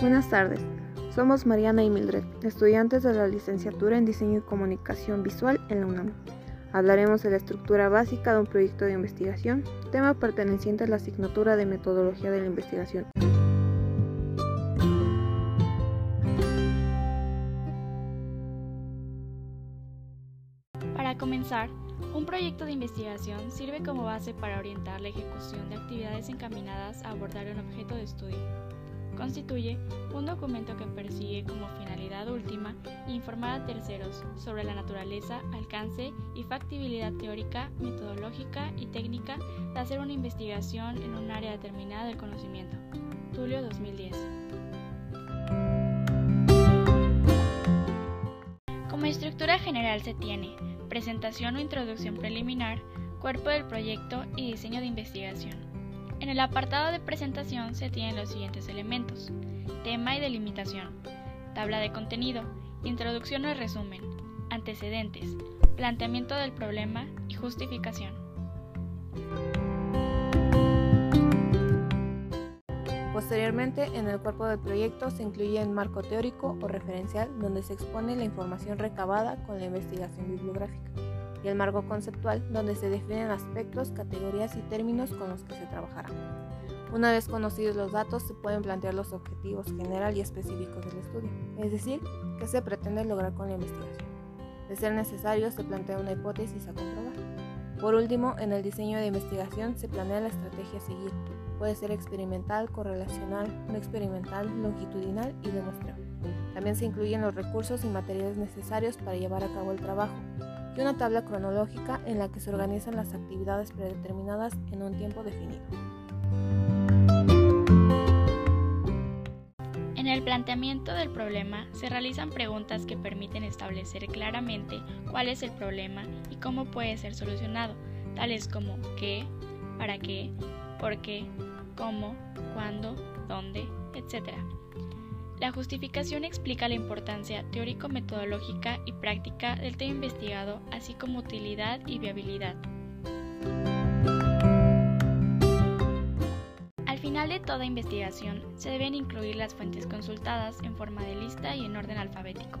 Buenas tardes. Somos Mariana y Mildred, estudiantes de la licenciatura en Diseño y Comunicación Visual en la UNAM. Hablaremos de la estructura básica de un proyecto de investigación, tema perteneciente a la asignatura de Metodología de la Investigación. Para comenzar, un proyecto de investigación sirve como base para orientar la ejecución de actividades encaminadas a abordar un objeto de estudio constituye un documento que persigue como finalidad última informar a terceros sobre la naturaleza, alcance y factibilidad teórica, metodológica y técnica de hacer una investigación en un área determinada del conocimiento. Tulio 2010. Como estructura general se tiene presentación o introducción preliminar, cuerpo del proyecto y diseño de investigación. En el apartado de presentación se tienen los siguientes elementos. Tema y delimitación. Tabla de contenido. Introducción o resumen. Antecedentes. Planteamiento del problema y justificación. Posteriormente, en el cuerpo del proyecto se incluye el marco teórico o referencial donde se expone la información recabada con la investigación bibliográfica y el marco conceptual, donde se definen aspectos, categorías y términos con los que se trabajará. Una vez conocidos los datos, se pueden plantear los objetivos general y específicos del estudio, es decir, qué se pretende lograr con la investigación. De ser necesario, se plantea una hipótesis a comprobar. Por último, en el diseño de investigación se planea la estrategia a seguir. Puede ser experimental, correlacional, no experimental, longitudinal y de También se incluyen los recursos y materiales necesarios para llevar a cabo el trabajo, y una tabla cronológica en la que se organizan las actividades predeterminadas en un tiempo definido. En el planteamiento del problema se realizan preguntas que permiten establecer claramente cuál es el problema y cómo puede ser solucionado, tales como qué, para qué, por qué, cómo, cuándo, dónde, etc. La justificación explica la importancia teórico-metodológica y práctica del tema investigado, así como utilidad y viabilidad. Al final de toda investigación, se deben incluir las fuentes consultadas en forma de lista y en orden alfabético.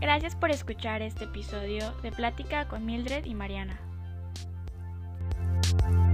Gracias por escuchar este episodio de Plática con Mildred y Mariana. Thank you.